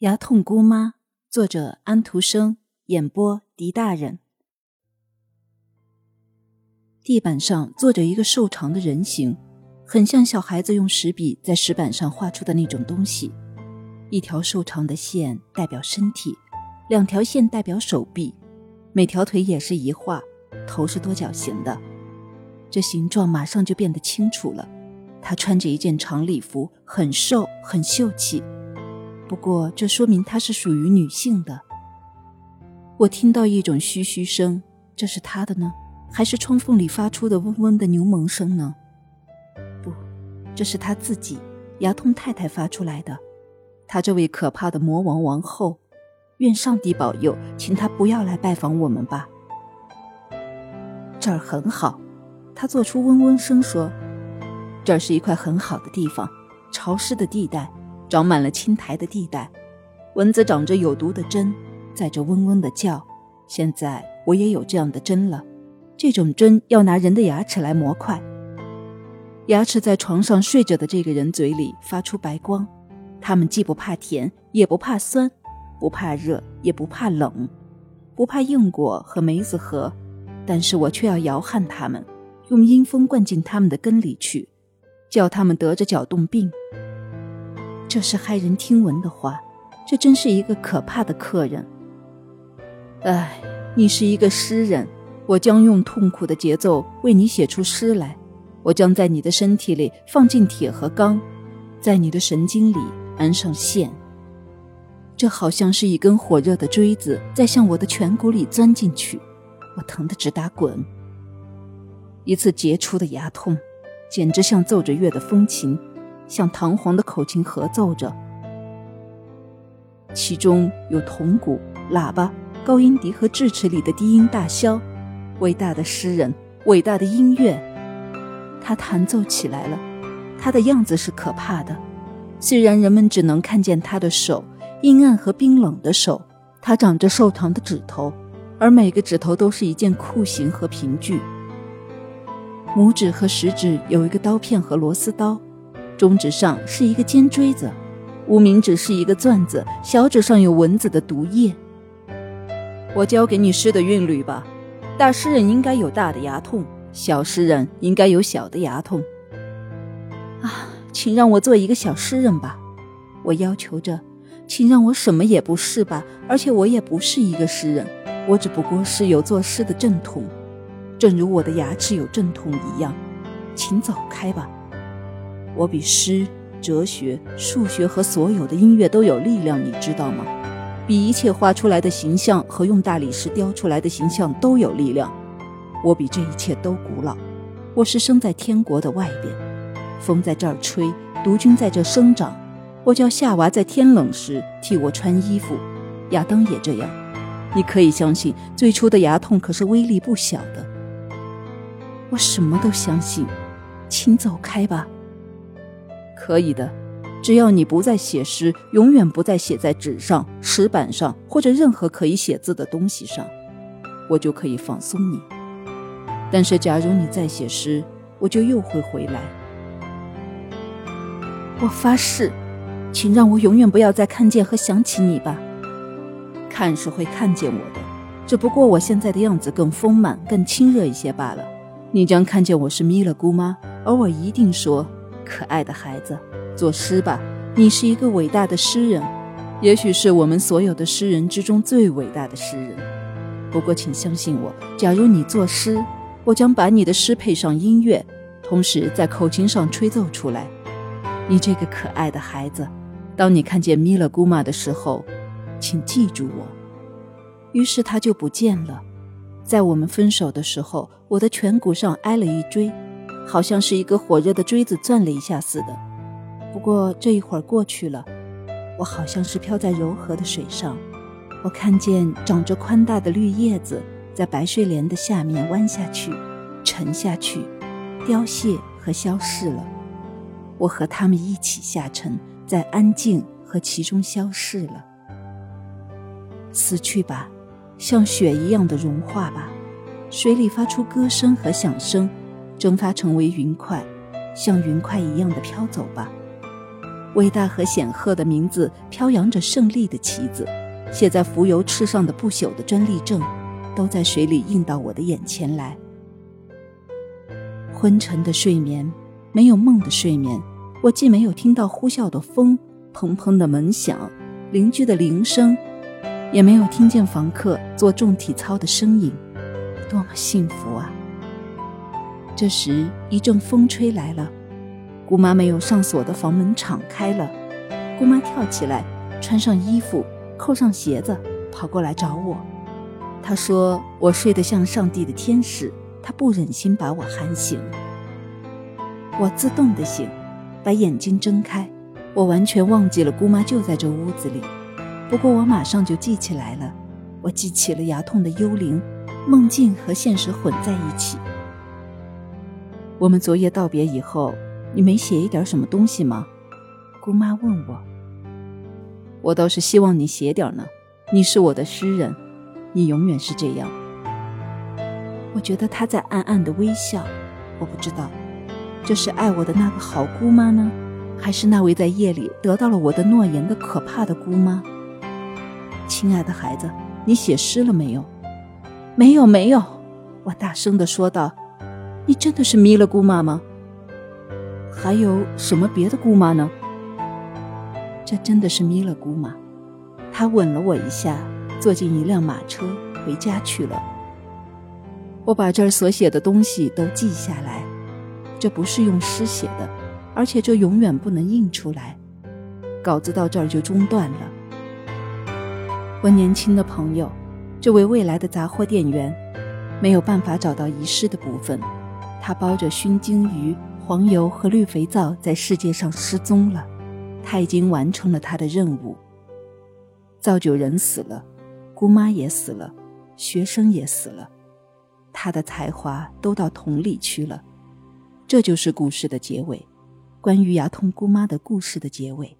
牙痛姑妈，作者安徒生，演播狄大人。地板上坐着一个瘦长的人形，很像小孩子用石笔在石板上画出的那种东西。一条瘦长的线代表身体，两条线代表手臂，每条腿也是一画，头是多角形的。这形状马上就变得清楚了。他穿着一件长礼服，很瘦，很秀气。不过，这说明她是属于女性的。我听到一种嘘嘘声，这是她的呢，还是窗缝里发出的嗡嗡的牛虻声呢？不，这是她自己，牙痛太太发出来的。她这位可怕的魔王王后，愿上帝保佑，请她不要来拜访我们吧。这儿很好，她做出嗡嗡声说：“这儿是一块很好的地方，潮湿的地带。”长满了青苔的地带，蚊子长着有毒的针，在这嗡嗡的叫。现在我也有这样的针了，这种针要拿人的牙齿来磨快。牙齿在床上睡着的这个人嘴里发出白光，他们既不怕甜，也不怕酸，不怕热，也不怕冷，不怕硬果和梅子核，但是我却要摇撼他们，用阴风灌进他们的根里去，叫他们得着脚动病。这是骇人听闻的话，这真是一个可怕的客人。唉，你是一个诗人，我将用痛苦的节奏为你写出诗来。我将在你的身体里放进铁和钢，在你的神经里安上线。这好像是一根火热的锥子在向我的颧骨里钻进去，我疼得直打滚。一次杰出的牙痛，简直像奏着乐的风琴。像堂皇的口琴合奏着，其中有铜鼓、喇叭、高音笛和智齿里的低音大箫。伟大的诗人，伟大的音乐，他弹奏起来了。他的样子是可怕的，虽然人们只能看见他的手，阴暗和冰冷的手。他长着瘦长的指头，而每个指头都是一件酷刑和凭据。拇指和食指有一个刀片和螺丝刀。中指上是一个尖锥子，无名指是一个钻子，小指上有蚊子的毒液。我教给你诗的韵律吧。大诗人应该有大的牙痛，小诗人应该有小的牙痛。啊，请让我做一个小诗人吧，我要求着。请让我什么也不是吧，而且我也不是一个诗人，我只不过是有作诗的正统，正如我的牙齿有正统一样。请走开吧。我比诗、哲学、数学和所有的音乐都有力量，你知道吗？比一切画出来的形象和用大理石雕出来的形象都有力量。我比这一切都古老。我是生在天国的外边，风在这儿吹，毒菌在这生长。我叫夏娃在天冷时替我穿衣服，亚当也这样。你可以相信，最初的牙痛可是威力不小的。我什么都相信，请走开吧。可以的，只要你不再写诗，永远不再写在纸上、石板上或者任何可以写字的东西上，我就可以放松你。但是，假如你再写诗，我就又会回来。我发誓，请让我永远不要再看见和想起你吧。看是会看见我的，只不过我现在的样子更丰满、更亲热一些罢了。你将看见我是咪勒姑妈，而我一定说。可爱的孩子，作诗吧！你是一个伟大的诗人，也许是我们所有的诗人之中最伟大的诗人。不过，请相信我，假如你作诗，我将把你的诗配上音乐，同时在口琴上吹奏出来。你这个可爱的孩子，当你看见米勒姑妈的时候，请记住我。于是他就不见了。在我们分手的时候，我的颧骨上挨了一锥。好像是一个火热的锥子钻了一下似的。不过这一会儿过去了，我好像是飘在柔和的水上。我看见长着宽大的绿叶子在白睡莲的下面弯下去、沉下去、凋谢和消逝了。我和它们一起下沉，在安静和其中消逝了。死去吧，像雪一样的融化吧，水里发出歌声和响声。蒸发成为云块，像云块一样的飘走吧。伟大和显赫的名字飘扬着胜利的旗子，写在浮游翅上的不朽的专利证，都在水里映到我的眼前来。昏沉的睡眠，没有梦的睡眠，我既没有听到呼啸的风、砰砰的门响、邻居的铃声，也没有听见房客做重体操的声音，多么幸福啊！这时，一阵风吹来了。姑妈没有上锁的房门敞开了，姑妈跳起来，穿上衣服，扣上鞋子，跑过来找我。她说：“我睡得像上帝的天使，她不忍心把我喊醒。”我自动的醒，把眼睛睁开，我完全忘记了姑妈就在这屋子里。不过我马上就记起来了，我记起了牙痛的幽灵，梦境和现实混在一起。我们昨夜道别以后。你没写一点什么东西吗？姑妈问我。我倒是希望你写点呢。你是我的诗人，你永远是这样。我觉得他在暗暗的微笑。我不知道，这是爱我的那个好姑妈呢，还是那位在夜里得到了我的诺言的可怕的姑妈？亲爱的孩子，你写诗了没有？没有，没有。我大声的说道。你真的是迷了姑妈吗？还有什么别的姑妈呢？这真的是弥勒姑妈，她吻了我一下，坐进一辆马车回家去了。我把这儿所写的东西都记下来，这不是用诗写的，而且这永远不能印出来。稿子到这儿就中断了。我年轻的朋友，这位未来的杂货店员，没有办法找到遗失的部分，他包着熏鲸鱼。黄油和绿肥皂在世界上失踪了，他已经完成了他的任务。造酒人死了，姑妈也死了，学生也死了，他的才华都到桶里去了。这就是故事的结尾，关于牙痛姑妈的故事的结尾。